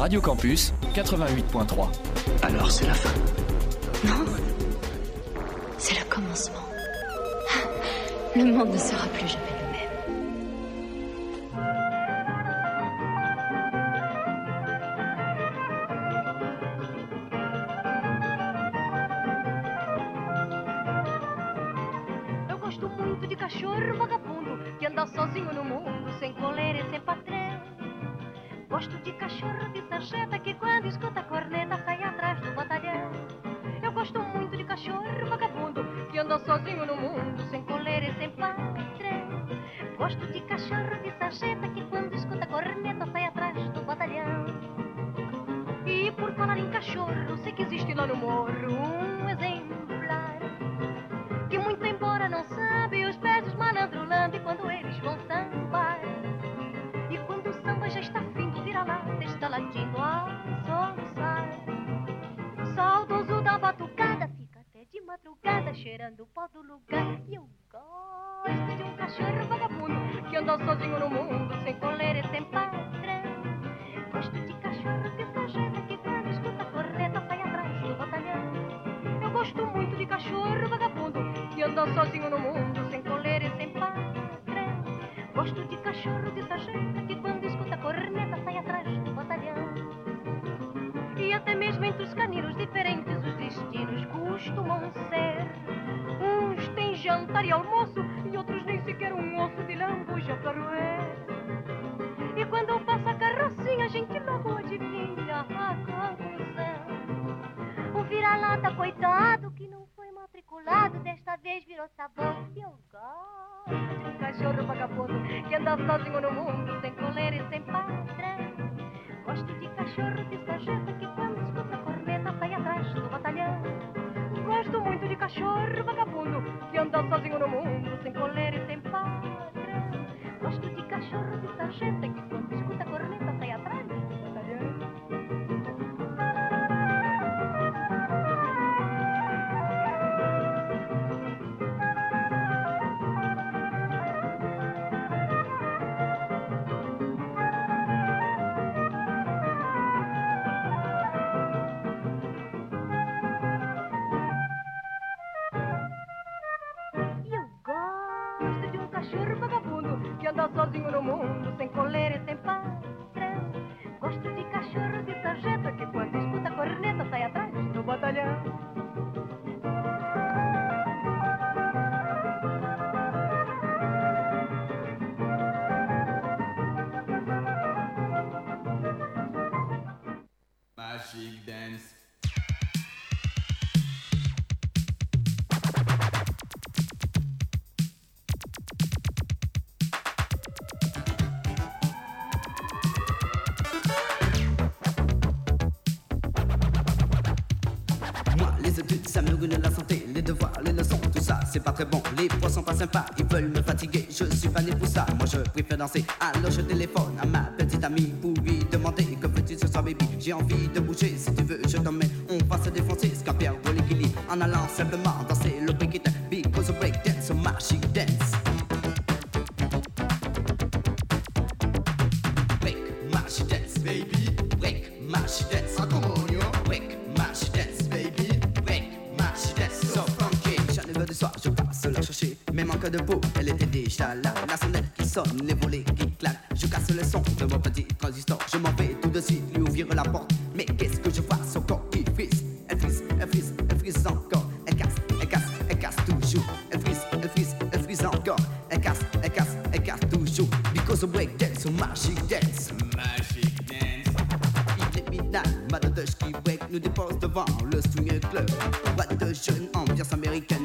Radio Campus 88.3. Alors c'est la fin. Non. C'est le commencement. Le monde ne sera plus jamais le même. Eu gosto muito de cachorro vagabundo que anda sozinho no mundo, sem coleira e sem patrão. Gosto de cachorro de sarjeta que quando escuta a corneta sai atrás do batalhão. Eu gosto muito de cachorro vagabundo que anda sozinho no mundo, sem coleira e sem patrão. Gosto de cachorro de sarjeta que quando escuta a corneta sai atrás do batalhão. E por falar em cachorro, sei que existe lá no morro que quando escuta a corneta sai atrás do batalhão. Gosto muito de cachorro vagabundo que anda sozinho no mundo, sem coleira e sem patrão. Gosto de cachorro de sarjeta que bon. Les poissons pas sympas, ils veulent me fatiguer. Je suis pas né pour ça, moi je préfère danser. Alors je téléphone à ma petite amie pour lui demander que veux-tu ce soir, baby? J'ai envie de bouger, si tu veux, je t'emmène. De peau, elle était déjà là. La sonnette qui sonne, les volets qui claquent. Je casse le son de mon petit transistor. Je m'en vais tout de suite lui ouvrir la porte. Mais qu'est-ce que je vois? Son corps qui frise. Elle frise, elle frise, elle frise encore. Elle casse, elle casse, elle casse toujours. Elle frise, elle frise, elle frise encore. Elle casse, elle casse, elle casse toujours. Because of break dance, magic dance. Magic dance. Il est midnight, Madame qui break nous dépose devant le swing club. Boîte de jeune ambiance américaine,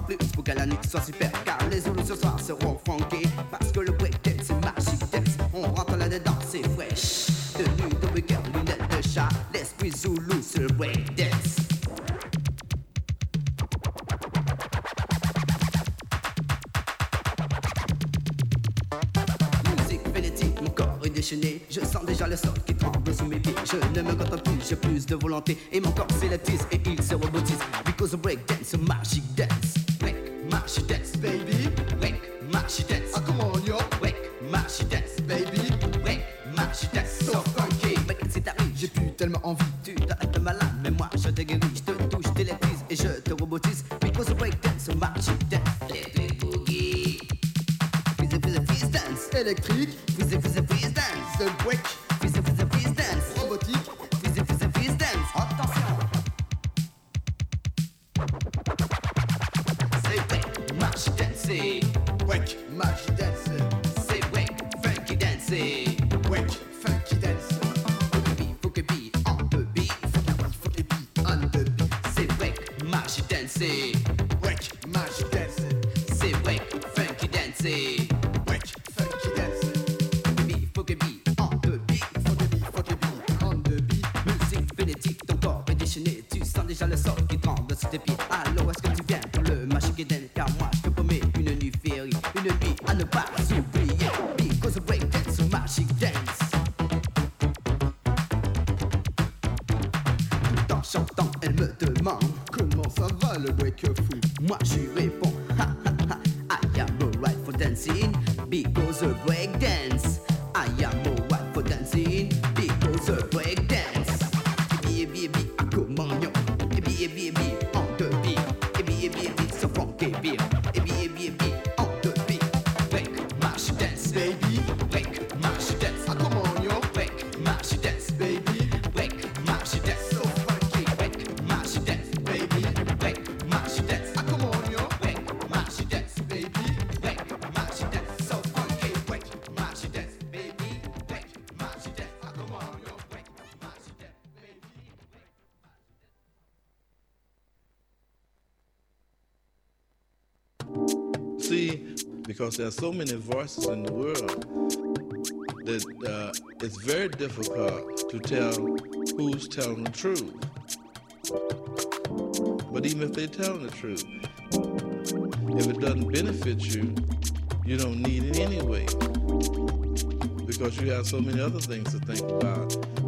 pas plus pour que la nuit soit super Car les zones ce soir seront funky Parce que le breakdance c'est magique On rentre là-dedans c'est wesh Tenue de breaker, lunettes de chat L'esprit zoulou sur le breakdance. Musique vénétique, mon corps est déchaîné. Je sens déjà le sol qui tremble sous mes pieds. Je ne me contente plus, j'ai plus de volonté. Et mon corps s'électrise et il se robotise Because breakdance magique. the beat, on the. Musique ton corps est déchaîné, tu sens déjà le sol qui tremble sous tes pieds. Allô, est-ce que tu viens pour le Magic Eden Car moi, je te promets une nuit féerie, une nuit à ne pas because there are so many voices in the world that uh, it's very difficult to tell who's telling the truth. But even if they're telling the truth, if it doesn't benefit you, you don't need it anyway because you have so many other things to think about.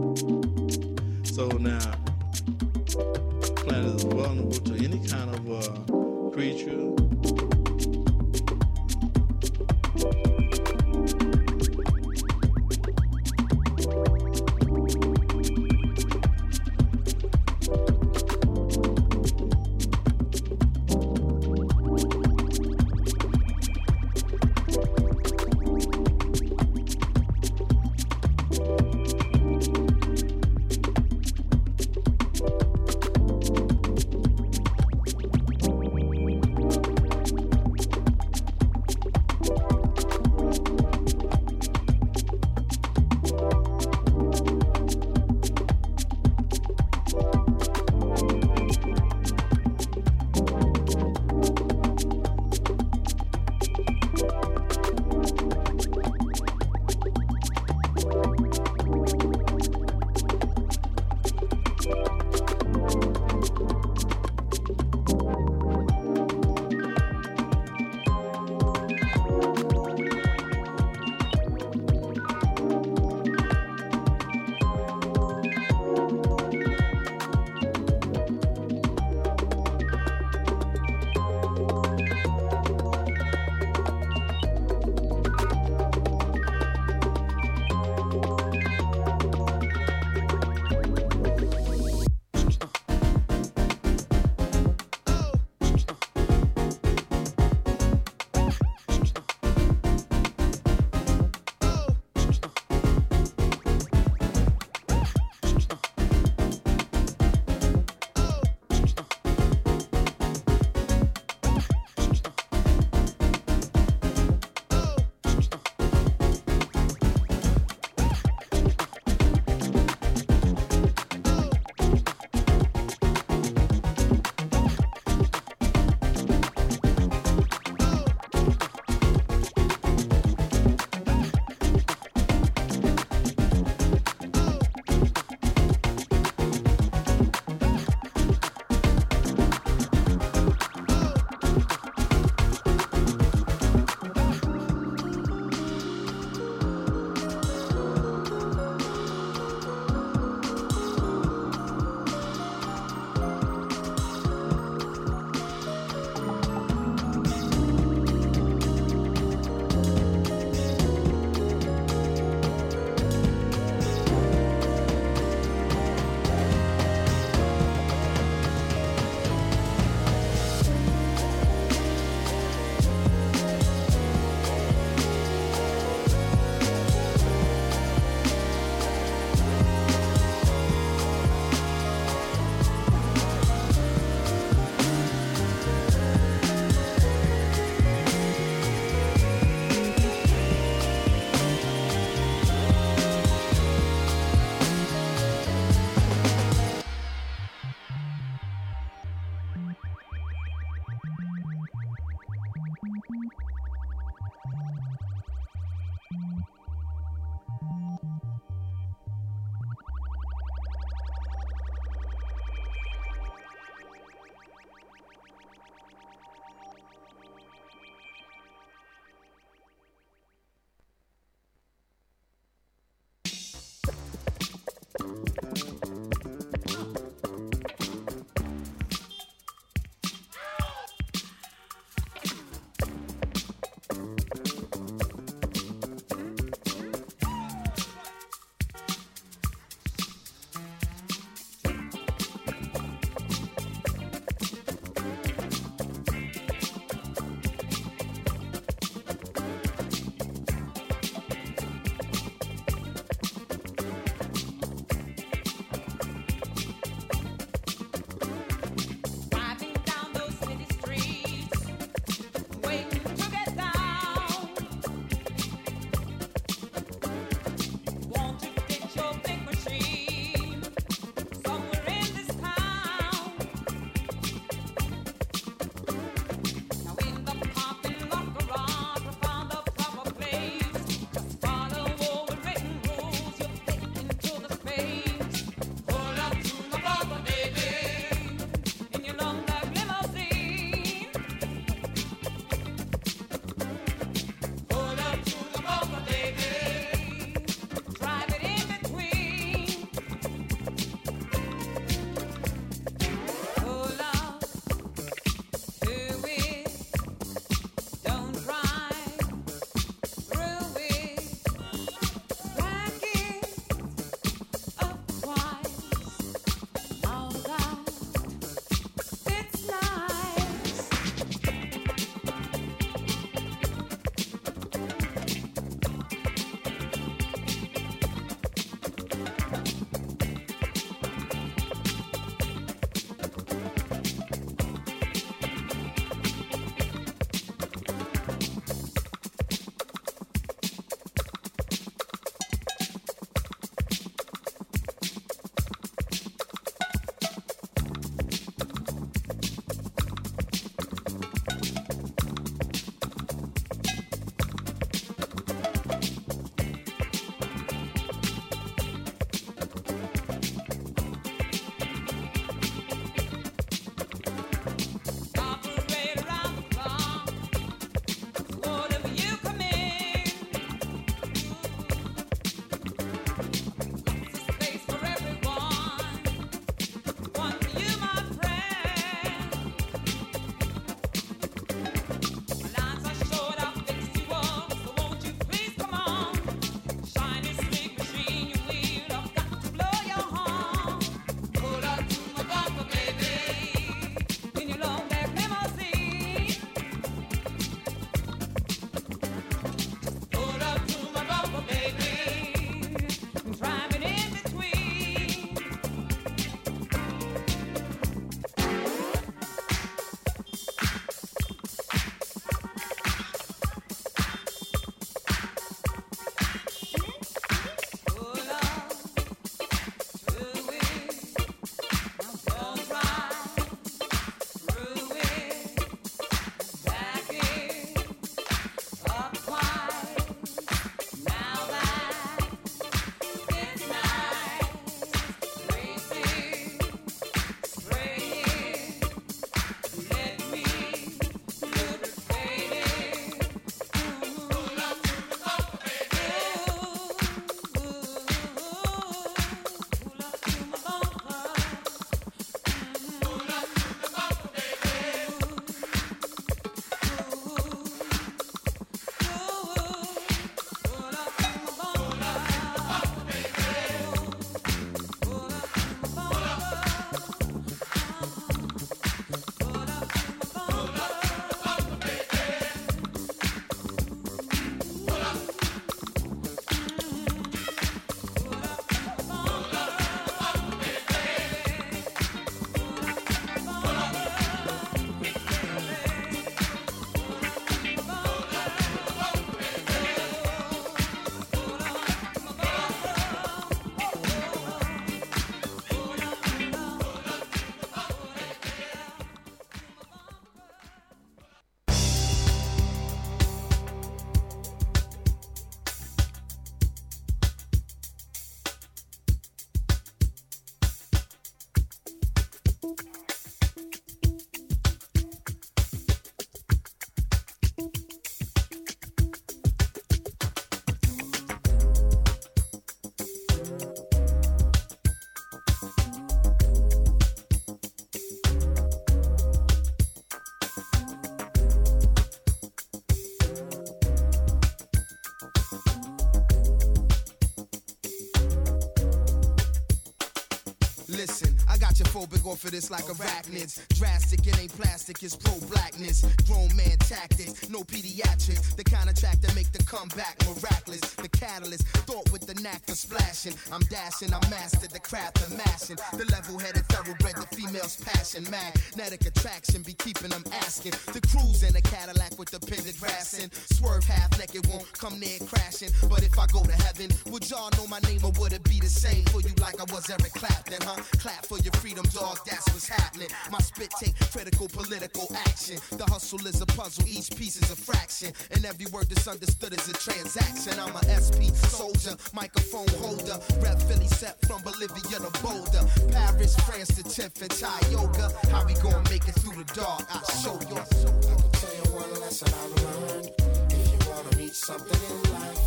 Phobic off of this like oh, arachnids. Drastic, it ain't plastic, it's pro blackness. Grown man tactics, no pediatrics. The kind of track that make the comeback miraculous. The catalyst, thought with the knack for splashing. I'm dashing, I mastered the craft of mashing. The level headed thoroughbred, the female's passion. Magnetic attraction be keeping them asking. The cruise in a Cadillac with the pendant grassing. Swerve half naked, won't come near crashing. But if I go to heaven, would y'all know my name or would it be the same for you like I was Eric Clapton, huh? Clap for your freedom, dog, that's what's happening. My spit take critical political action. The hustle is a puzzle, each piece is a fraction. And every word that's understood is a transaction. I'm a SP soldier, microphone holder. Rep Philly set from Bolivia to Boulder. Paris, France to 10th and Thai yoga. How we gonna make it through the dark? I'll show you. I can tell you one lesson I learned. If you wanna reach something in life,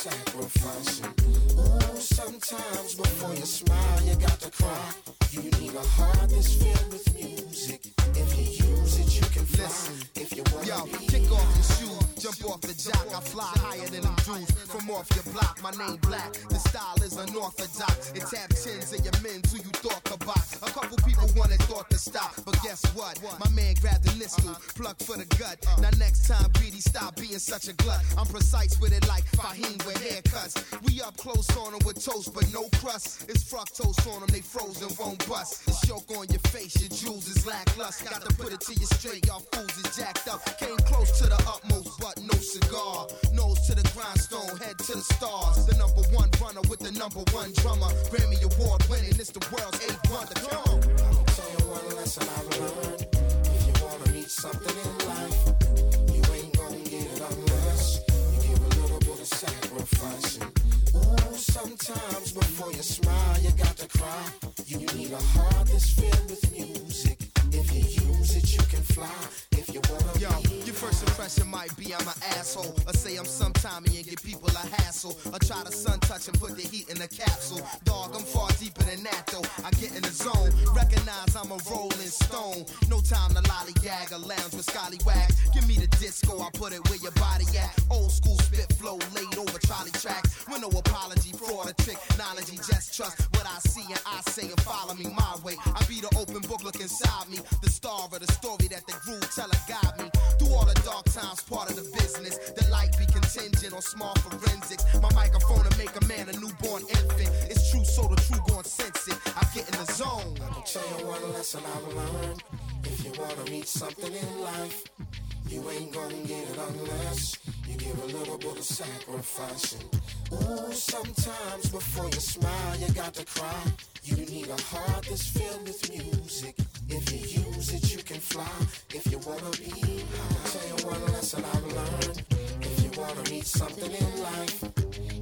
sacrificing. Ooh, sometimes before you smile, you got to cry. You need a heart that's filled with music. If you use it, you can fly. Listen, if you wanna yo, kick off your shoes, jump off the jock. I fly higher than them dudes from off your block. My name black, the style is unorthodox. It tap chins of your men who you thought box. A couple people wanted thought to stop, but guess what? My man grabbed the nistle, pluck for the gut. Now next time, greedy, stop being such a glut. I'm precise with it like Fahim with haircuts. We up close on them with toast, but no crust. It's fructose on them, they frozen, won't bust. The choke on your face, your jewels is lackluster. Got to put it to you straight, y'all fools is jacked up. Came close to the utmost, but no cigar. Nose to the grindstone, head to the stars. The number one runner with the number one drummer. Grammy Award winning, it's the world's eighth wonder. Come on. I can tell you one lesson I've learned. If you wanna reach something in life, you ain't gonna get it unless you give a little bit of sacrificing. Ooh, sometimes before you smile, you got to cry. You need a heart that's filled with music. Might be I'm an asshole. Or say I'm sometimey and give people a hassle. Or try to sun touch and put the heat in a capsule. Dog, I'm far deeper than that though. I get in the zone. Recognize I'm a rolling stone. No time to lollygag or lounge with scallywags. Give me the disco, I put it where your body at. Old school spit flow laid over trolley tracks. With no apology, fraud or trick. Knowledge, just trust what I see and I say and follow me my way. I be the open book, look inside me. The star of the story that the groove teller got me. Through all the dark times, part of the business. The light be contingent on small forensics. My microphone to make a man a newborn infant. It's true, so the true gon' sense it. I get in the zone. I can tell you one lesson I've learned. If you wanna reach something in life, you ain't gonna get it unless you give a little bit of sacrificing. Ooh, sometimes before you smile, you got to cry. You need a heart that's filled with music. If you use it, you can fly. If you wanna be high, I'll tell you one lesson I've learned. If you wanna reach something in life,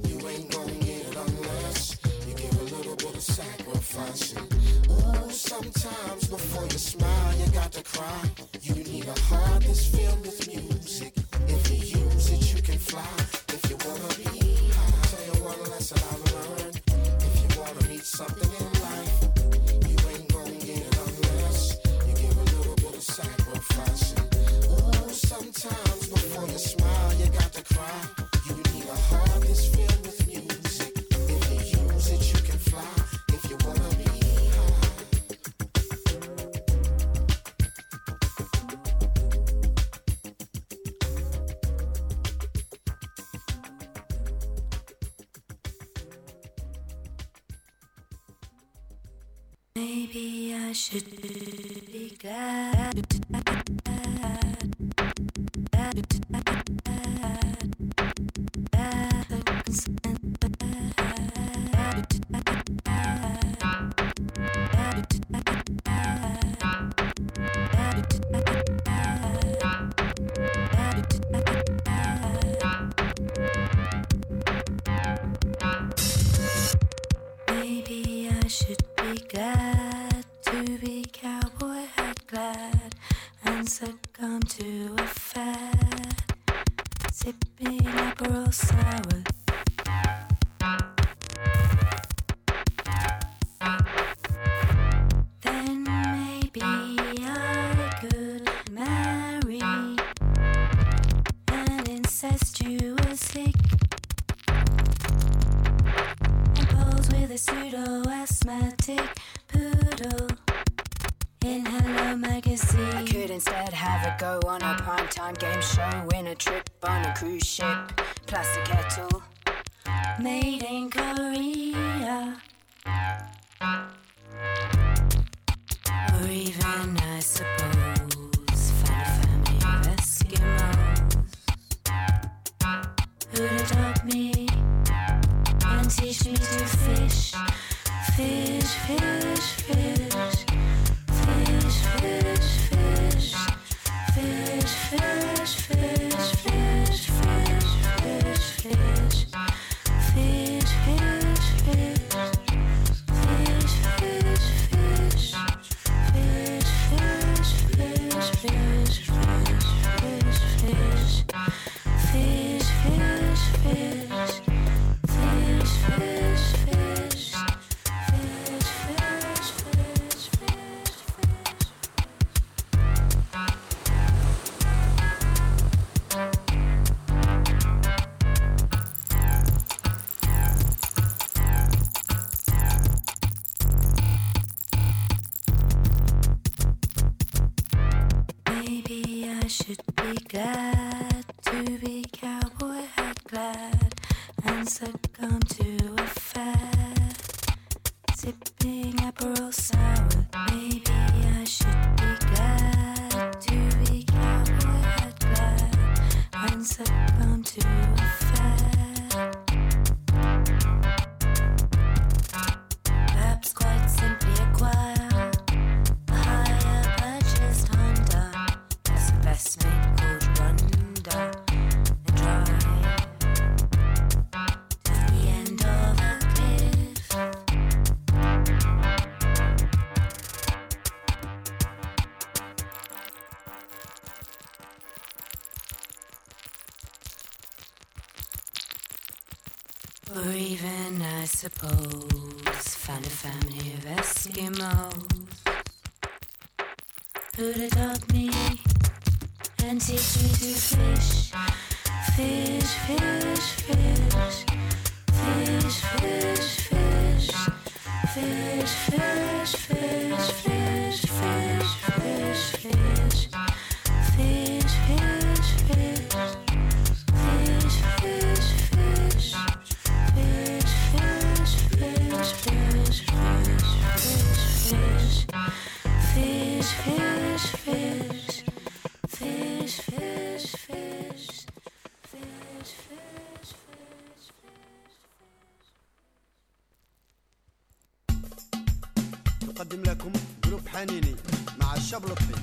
you ain't gonna get it unless you give a little bit of sacrificing. Ooh, sometimes before you smile, you got to cry. You need a heart that's filled with music. If you use it, you can fly. If you wanna be high, I'll tell you one lesson I've learned. If you wanna reach something in life, sometimes before smile, you got to cry. You need a heart that's filled with music. If you use it, you can fly. If you wanna be. Maybe I should be glad. double up.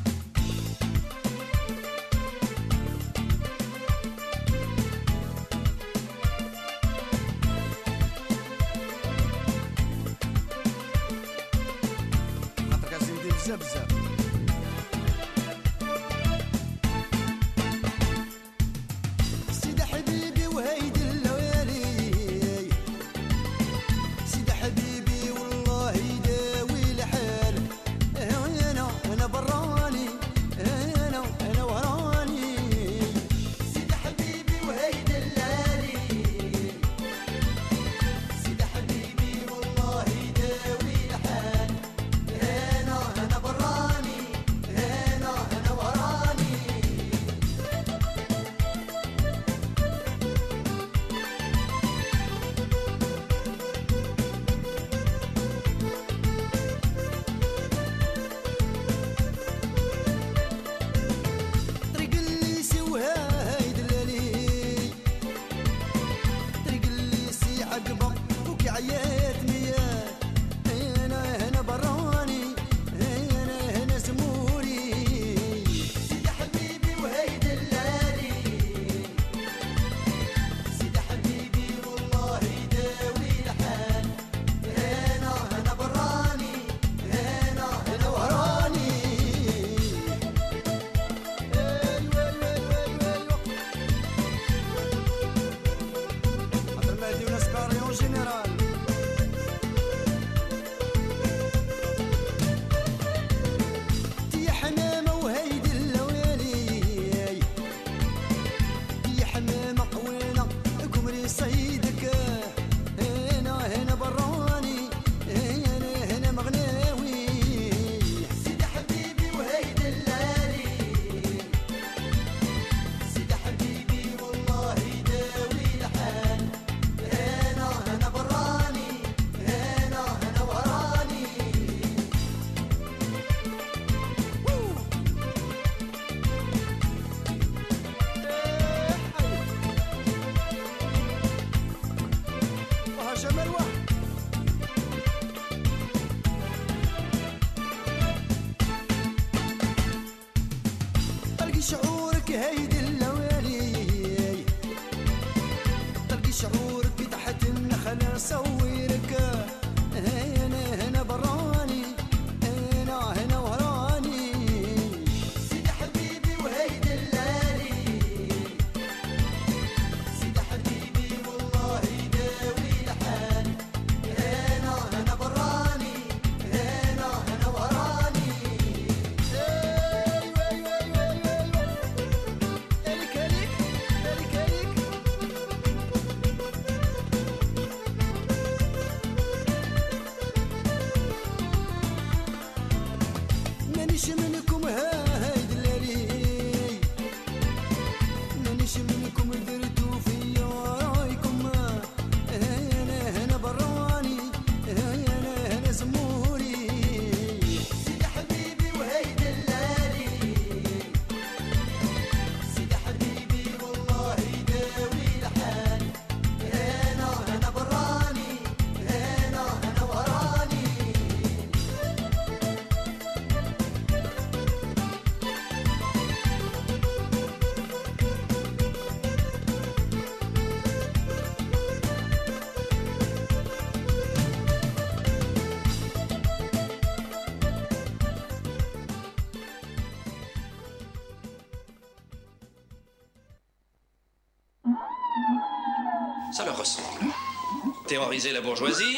Terroriser la bourgeoisie,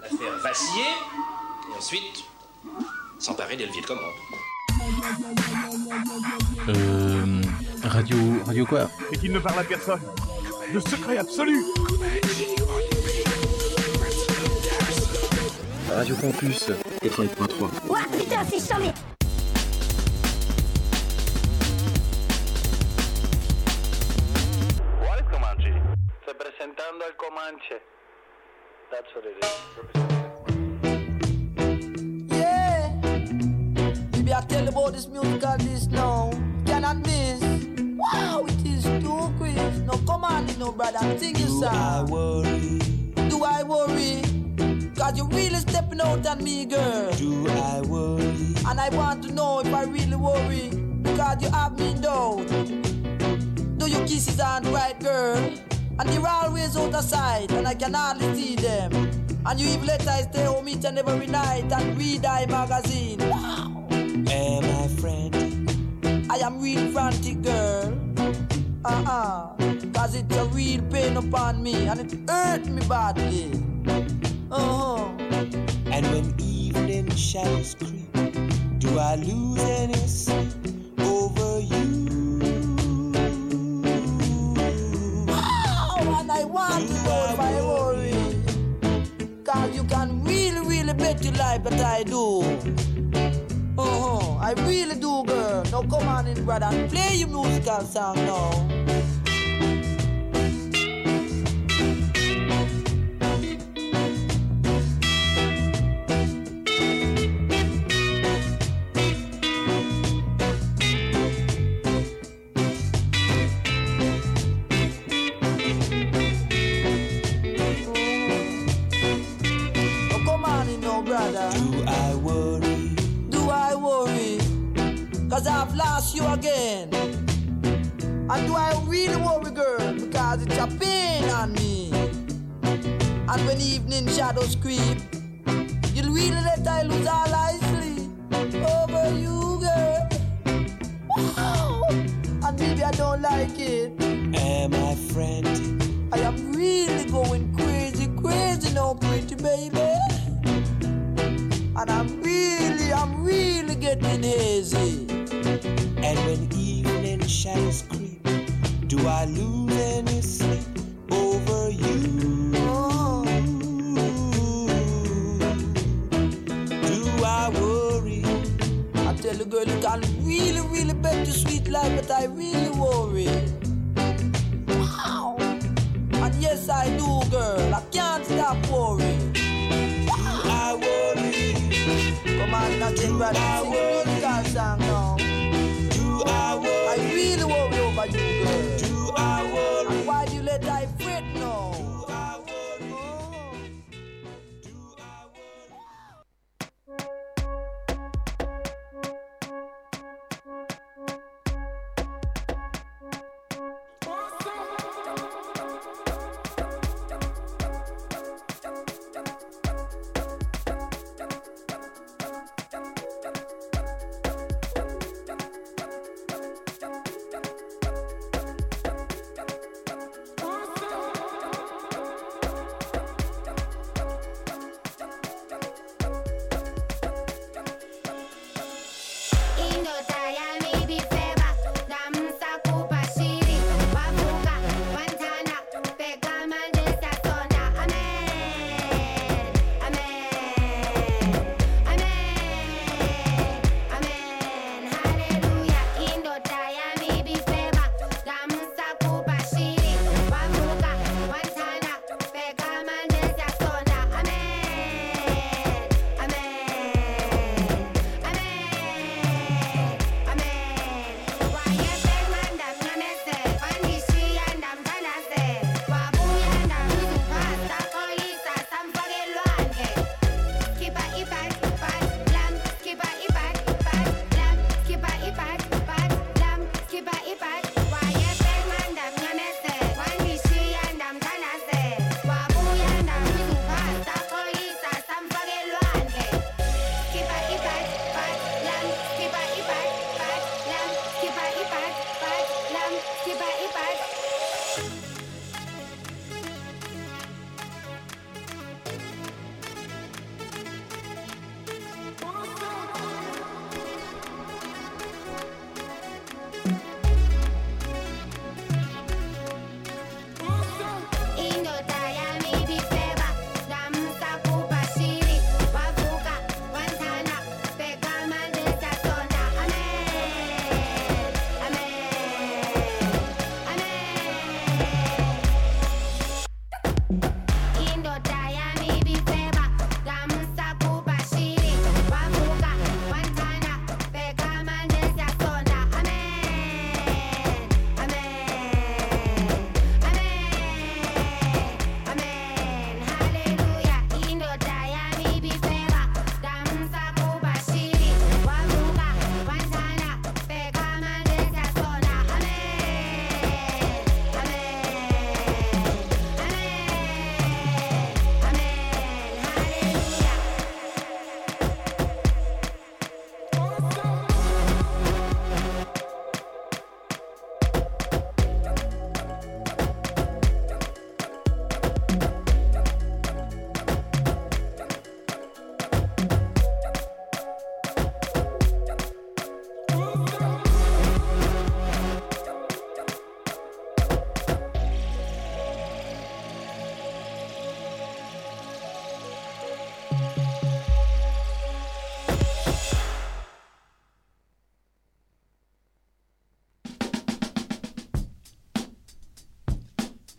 la faire vaciller, et ensuite s'emparer des leviers de commande. Euh, radio, radio quoi? Et qu'il ne parle à personne. Le secret absolu Radio Campus 88.3. Ouah, putain, c'est chambé me, girl. Do I worry? And I want to know if I really worry. Because you have me in doubt. Do your kisses aren't right, girl? And they're always out of sight, and I can hardly see them. And you even let I stay home each and every night and read thy magazine. Wow! Am I frantic? I am real frantic, girl. Uh-uh. Cause it's a real pain upon me, and it hurt me badly. Uh-huh. And when evening shadows creep, do I lose any sleep over you? Wow, and I want to know if I worry. Cause you can really, really bet your life that I do. Uh-huh, I really do, girl. Now come on in, brother, and play your musical song. Now on, now,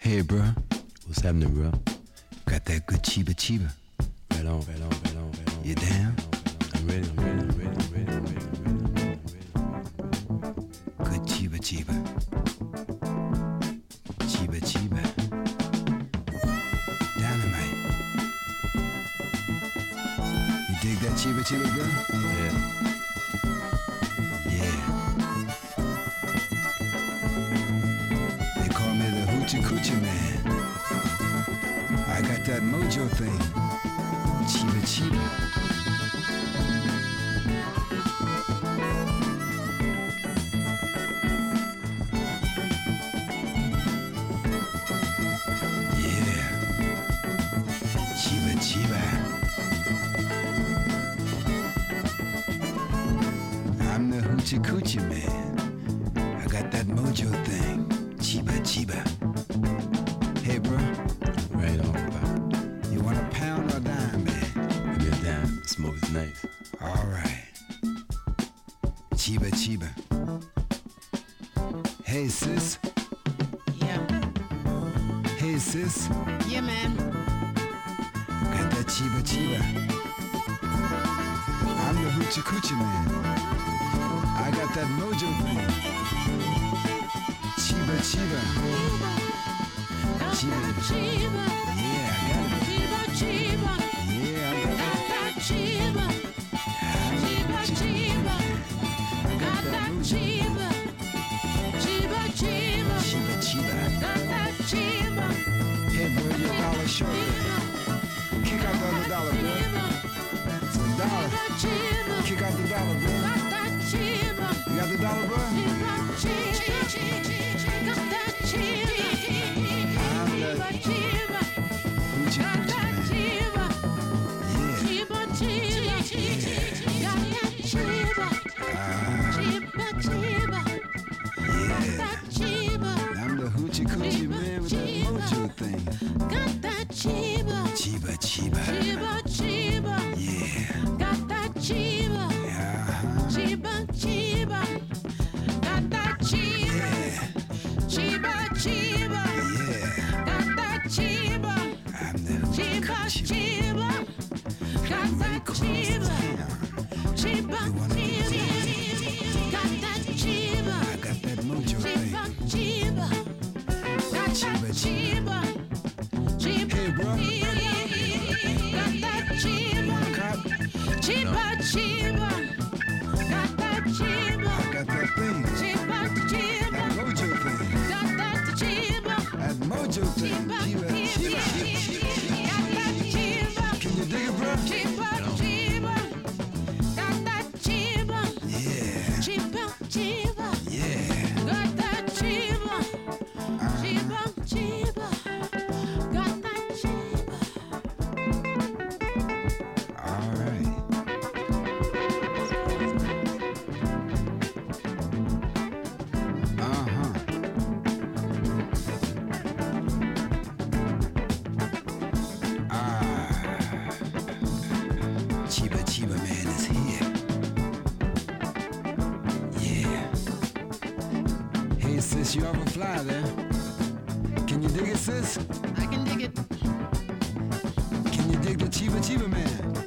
Hey, bro. What's happening, bro? Got that good chiba chiba. Right on, right on, right on, right on. You down? I'm ready, I'm ready, I'm ready, I'm ready, I'm ready, I'm ready, I'm ready. Good chiba chiba. Chiba chiba. Dynamite. You dig that chiba chiba, bro? Yeah. Man. I got that mojo thing. Chiba Chiba. Coochie Coochie Man. Chiba. I'm the hoochie coochie man. Sis, you ever fly there? Can you dig it, sis? I can dig it. Can you dig the Chiba Chiba Man?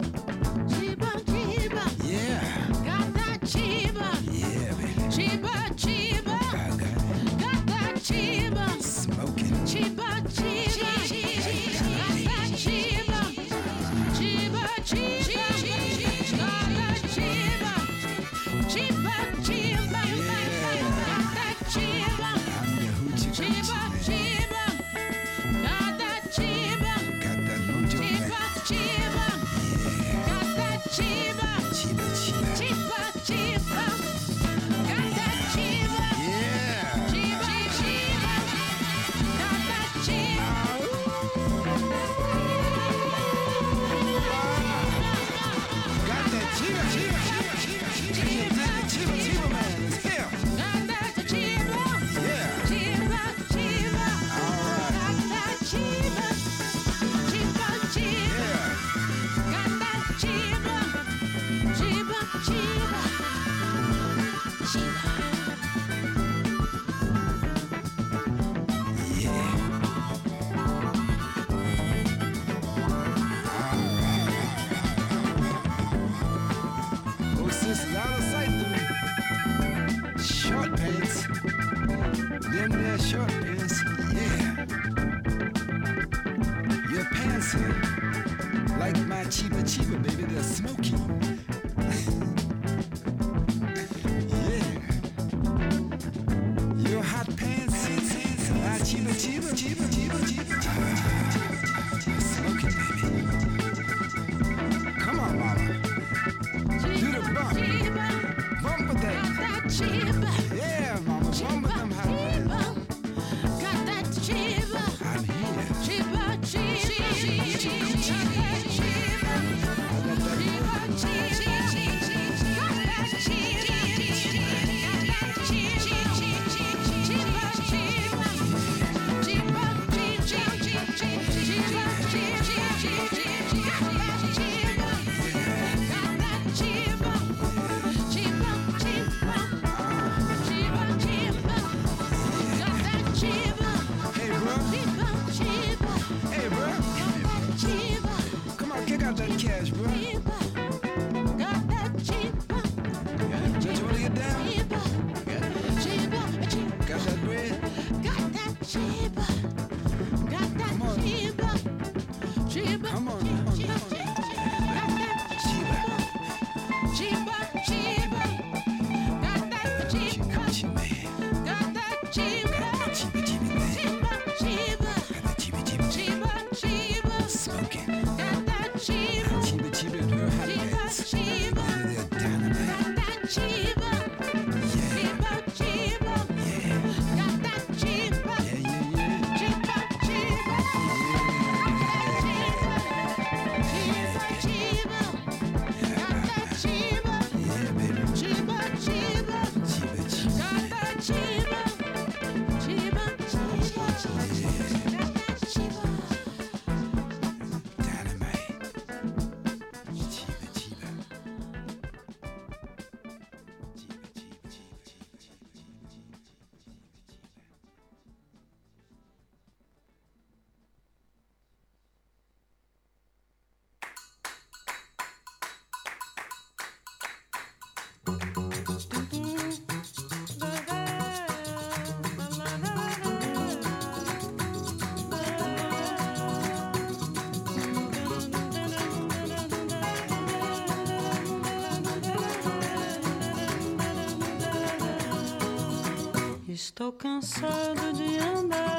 Estou cansado de andar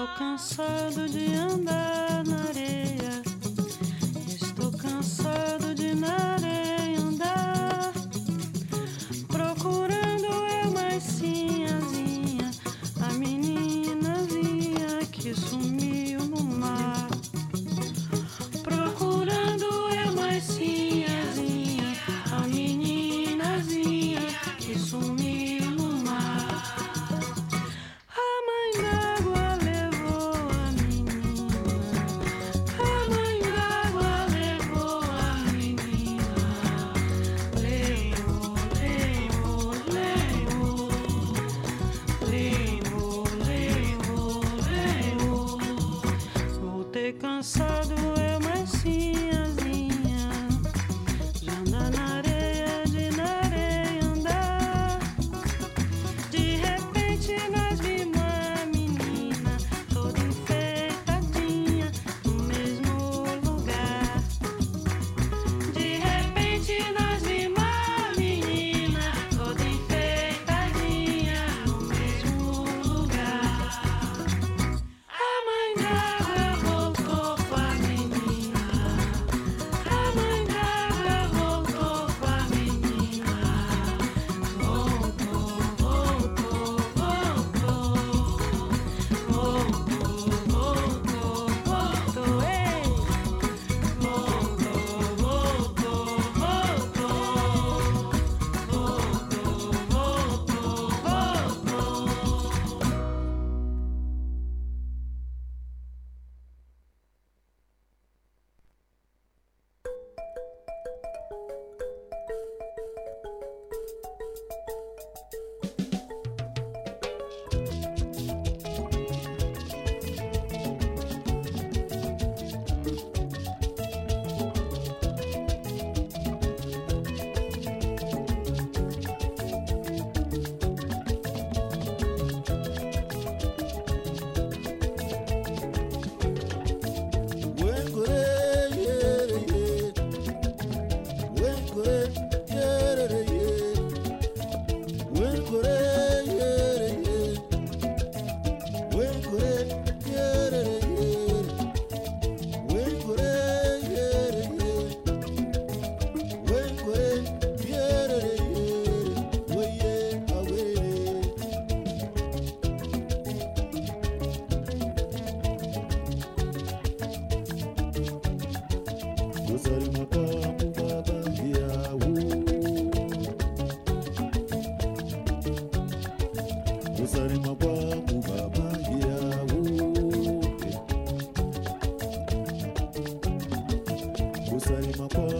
Estou cansado de andar Kusalima kwangu baba